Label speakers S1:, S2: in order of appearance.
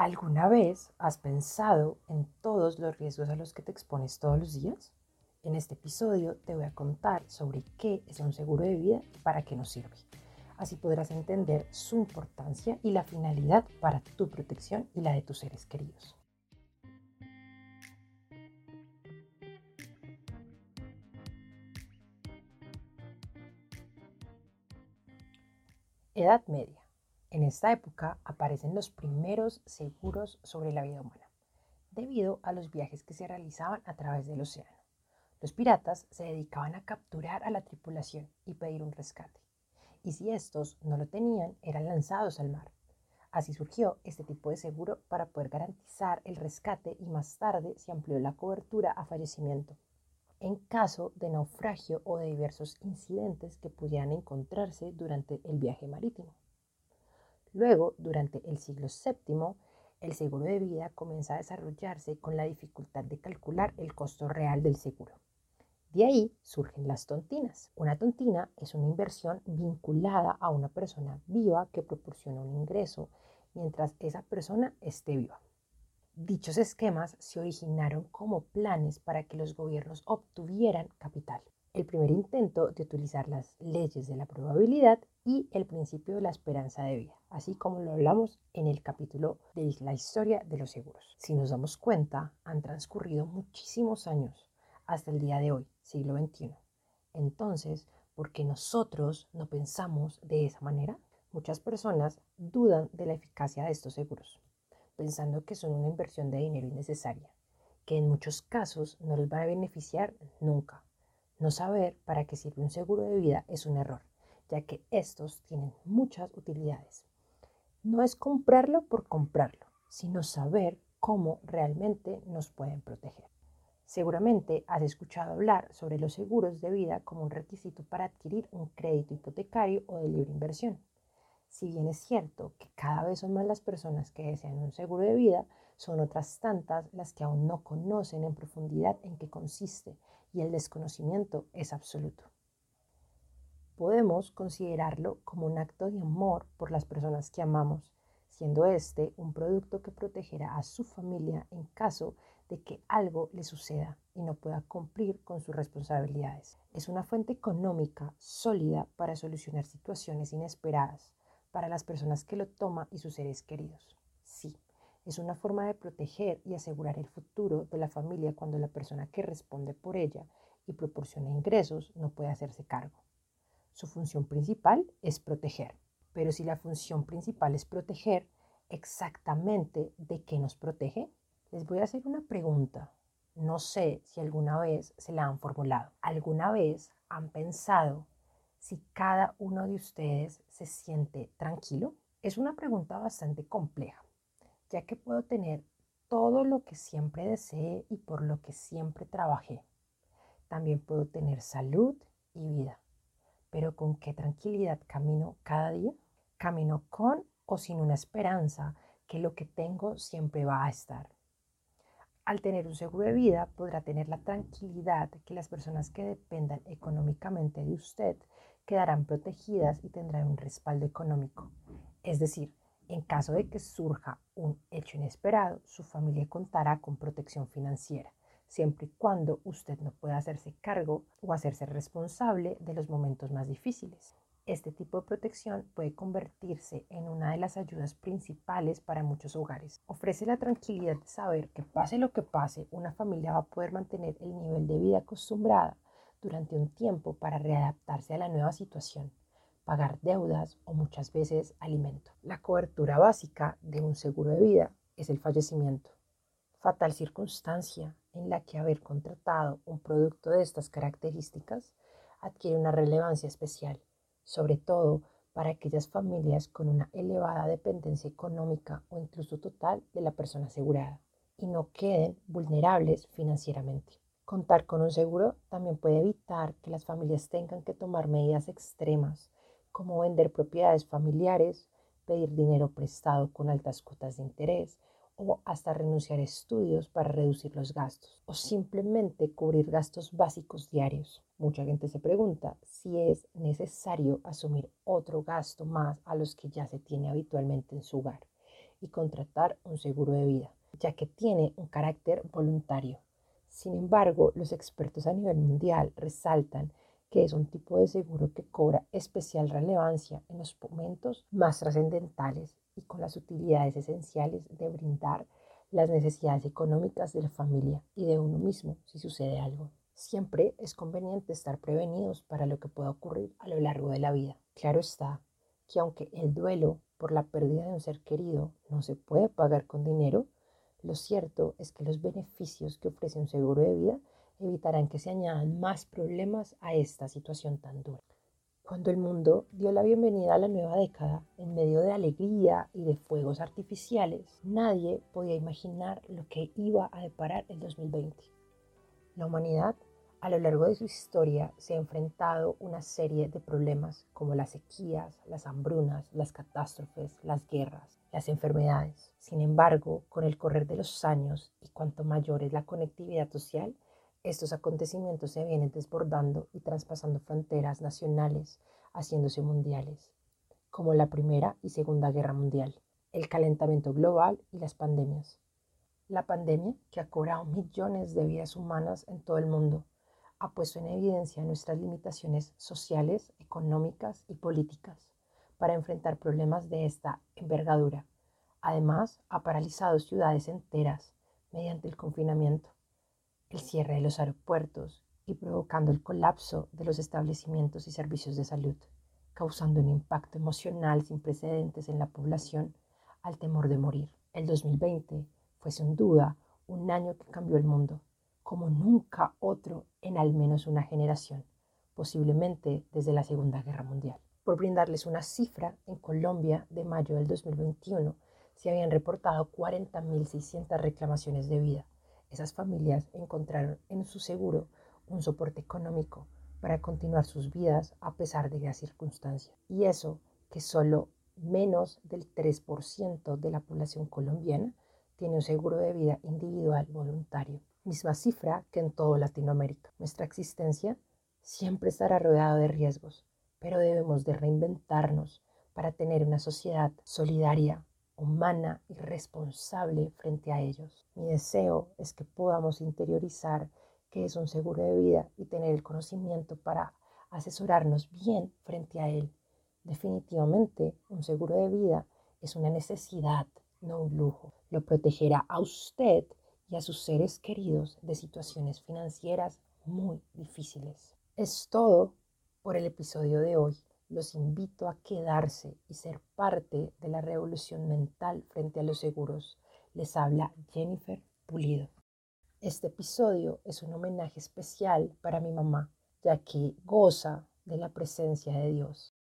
S1: ¿Alguna vez has pensado en todos los riesgos a los que te expones todos los días? En este episodio te voy a contar sobre qué es un seguro de vida y para qué nos sirve. Así podrás entender su importancia y la finalidad para tu protección y la de tus seres queridos. Edad Media. En esta época aparecen los primeros seguros sobre la vida humana, debido a los viajes que se realizaban a través del océano. Los piratas se dedicaban a capturar a la tripulación y pedir un rescate, y si estos no lo tenían, eran lanzados al mar. Así surgió este tipo de seguro para poder garantizar el rescate y más tarde se amplió la cobertura a fallecimiento en caso de naufragio o de diversos incidentes que pudieran encontrarse durante el viaje marítimo. Luego, durante el siglo VII, el seguro de vida comienza a desarrollarse con la dificultad de calcular el costo real del seguro. De ahí surgen las tontinas. Una tontina es una inversión vinculada a una persona viva que proporciona un ingreso mientras esa persona esté viva. Dichos esquemas se originaron como planes para que los gobiernos obtuvieran capital el primer intento de utilizar las leyes de la probabilidad y el principio de la esperanza de vida, así como lo hablamos en el capítulo de la historia de los seguros. Si nos damos cuenta, han transcurrido muchísimos años hasta el día de hoy, siglo XXI. Entonces, ¿por qué nosotros no pensamos de esa manera? Muchas personas dudan de la eficacia de estos seguros, pensando que son una inversión de dinero innecesaria, que en muchos casos no les va a beneficiar nunca no saber para qué sirve un seguro de vida es un error, ya que estos tienen muchas utilidades. No es comprarlo por comprarlo, sino saber cómo realmente nos pueden proteger. Seguramente has escuchado hablar sobre los seguros de vida como un requisito para adquirir un crédito hipotecario o de libre inversión. Si bien es cierto que cada vez son más las personas que desean un seguro de vida, son otras tantas las que aún no conocen en profundidad en qué consiste y el desconocimiento es absoluto. Podemos considerarlo como un acto de amor por las personas que amamos, siendo este un producto que protegerá a su familia en caso de que algo le suceda y no pueda cumplir con sus responsabilidades. Es una fuente económica sólida para solucionar situaciones inesperadas para las personas que lo toman y sus seres queridos. Es una forma de proteger y asegurar el futuro de la familia cuando la persona que responde por ella y proporciona ingresos no puede hacerse cargo. Su función principal es proteger. Pero si la función principal es proteger, exactamente de qué nos protege? Les voy a hacer una pregunta. No sé si alguna vez se la han formulado. ¿Alguna vez han pensado si cada uno de ustedes se siente tranquilo? Es una pregunta bastante compleja ya que puedo tener todo lo que siempre deseé y por lo que siempre trabajé. También puedo tener salud y vida. Pero ¿con qué tranquilidad camino cada día? Camino con o sin una esperanza que lo que tengo siempre va a estar. Al tener un seguro de vida podrá tener la tranquilidad que las personas que dependan económicamente de usted quedarán protegidas y tendrán un respaldo económico. Es decir, en caso de que surja un hecho inesperado, su familia contará con protección financiera, siempre y cuando usted no pueda hacerse cargo o hacerse responsable de los momentos más difíciles. Este tipo de protección puede convertirse en una de las ayudas principales para muchos hogares. Ofrece la tranquilidad de saber que pase lo que pase, una familia va a poder mantener el nivel de vida acostumbrada durante un tiempo para readaptarse a la nueva situación pagar deudas o muchas veces alimento. La cobertura básica de un seguro de vida es el fallecimiento. Fatal circunstancia en la que haber contratado un producto de estas características adquiere una relevancia especial, sobre todo para aquellas familias con una elevada dependencia económica o incluso total de la persona asegurada y no queden vulnerables financieramente. Contar con un seguro también puede evitar que las familias tengan que tomar medidas extremas como vender propiedades familiares, pedir dinero prestado con altas cuotas de interés o hasta renunciar a estudios para reducir los gastos o simplemente cubrir gastos básicos diarios. Mucha gente se pregunta si es necesario asumir otro gasto más a los que ya se tiene habitualmente en su hogar. y contratar un seguro de vida, ya que tiene un carácter voluntario. Sin embargo, los expertos a nivel mundial resaltan que es un tipo de seguro que cobra especial relevancia en los momentos más trascendentales y con las utilidades esenciales de brindar las necesidades económicas de la familia y de uno mismo si sucede algo. Siempre es conveniente estar prevenidos para lo que pueda ocurrir a lo largo de la vida. Claro está que aunque el duelo por la pérdida de un ser querido no se puede pagar con dinero, lo cierto es que los beneficios que ofrece un seguro de vida evitarán que se añadan más problemas a esta situación tan dura. Cuando el mundo dio la bienvenida a la nueva década, en medio de alegría y de fuegos artificiales, nadie podía imaginar lo que iba a deparar el 2020. La humanidad a lo largo de su historia se ha enfrentado una serie de problemas como las sequías, las hambrunas, las catástrofes, las guerras, las enfermedades. Sin embargo, con el correr de los años y cuanto mayor es la conectividad social, estos acontecimientos se vienen desbordando y traspasando fronteras nacionales, haciéndose mundiales, como la Primera y Segunda Guerra Mundial, el calentamiento global y las pandemias. La pandemia, que ha cobrado millones de vidas humanas en todo el mundo, ha puesto en evidencia nuestras limitaciones sociales, económicas y políticas para enfrentar problemas de esta envergadura. Además, ha paralizado ciudades enteras mediante el confinamiento el cierre de los aeropuertos y provocando el colapso de los establecimientos y servicios de salud, causando un impacto emocional sin precedentes en la población al temor de morir. El 2020 fue sin duda un año que cambió el mundo, como nunca otro en al menos una generación, posiblemente desde la Segunda Guerra Mundial. Por brindarles una cifra, en Colombia de mayo del 2021 se habían reportado 40.600 reclamaciones de vida, esas familias encontraron en su seguro un soporte económico para continuar sus vidas a pesar de las circunstancias. Y eso que solo menos del 3% de la población colombiana tiene un seguro de vida individual voluntario, misma cifra que en toda Latinoamérica. Nuestra existencia siempre estará rodeada de riesgos, pero debemos de reinventarnos para tener una sociedad solidaria, humana y responsable frente a ellos. Mi deseo es que podamos interiorizar que es un seguro de vida y tener el conocimiento para asesorarnos bien frente a él. Definitivamente, un seguro de vida es una necesidad, no un lujo. Lo protegerá a usted y a sus seres queridos de situaciones financieras muy difíciles. Es todo por el episodio de hoy los invito a quedarse y ser parte de la revolución mental frente a los seguros. Les habla Jennifer Pulido. Este episodio es un homenaje especial para mi mamá, ya que goza de la presencia de Dios.